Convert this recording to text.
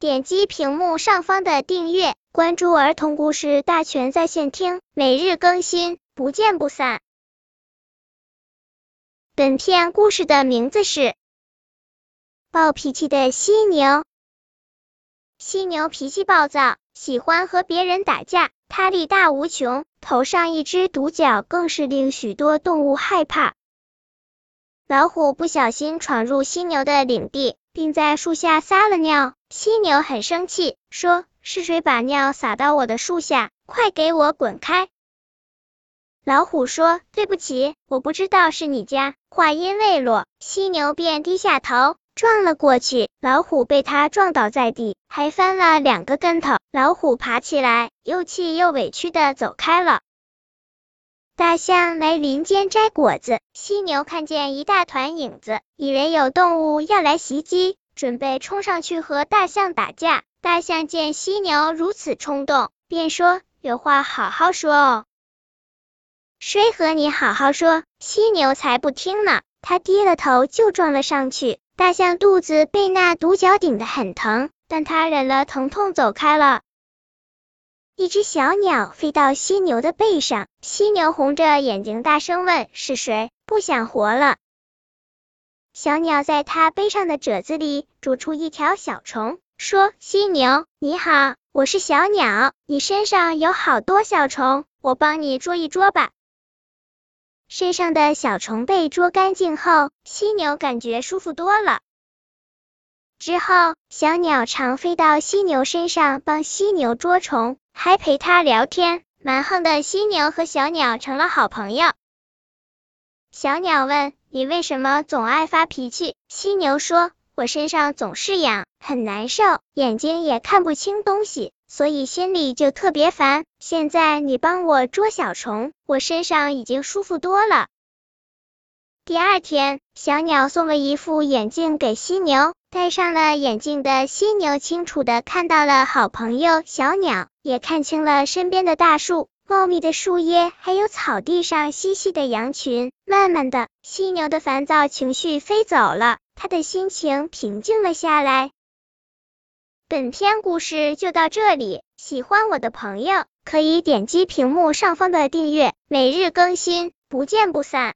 点击屏幕上方的订阅，关注儿童故事大全在线听，每日更新，不见不散。本片故事的名字是《暴脾气的犀牛》。犀牛脾气暴躁，喜欢和别人打架，它力大无穷，头上一只独角更是令许多动物害怕。老虎不小心闯入犀牛的领地，并在树下撒了尿。犀牛很生气，说：“是谁把尿撒到我的树下？快给我滚开！”老虎说：“对不起，我不知道是你家。”话音未落，犀牛便低下头撞了过去，老虎被他撞倒在地，还翻了两个跟头。老虎爬起来，又气又委屈的走开了。大象来林间摘果子，犀牛看见一大团影子，以为有动物要来袭击，准备冲上去和大象打架。大象见犀牛如此冲动，便说：“有话好好说哦。”“谁和你好好说？”犀牛才不听呢，他低了头就撞了上去。大象肚子被那独角顶得很疼，但他忍了疼痛走开了。一只小鸟飞到犀牛的背上，犀牛红着眼睛大声问：“是谁？不想活了？”小鸟在它背上的褶子里捉出一条小虫，说：“犀牛，你好，我是小鸟，你身上有好多小虫，我帮你捉一捉吧。”身上的小虫被捉干净后，犀牛感觉舒服多了。之后，小鸟常飞到犀牛身上，帮犀牛捉虫。还陪他聊天，蛮横的犀牛和小鸟成了好朋友。小鸟问：“你为什么总爱发脾气？”犀牛说：“我身上总是痒，很难受，眼睛也看不清东西，所以心里就特别烦。现在你帮我捉小虫，我身上已经舒服多了。”第二天，小鸟送了一副眼镜给犀牛。戴上了眼镜的犀牛清楚的看到了好朋友小鸟，也看清了身边的大树、茂密的树叶，还有草地上嬉戏的羊群。慢慢的，犀牛的烦躁情绪飞走了，他的心情平静了下来。本篇故事就到这里，喜欢我的朋友可以点击屏幕上方的订阅，每日更新，不见不散。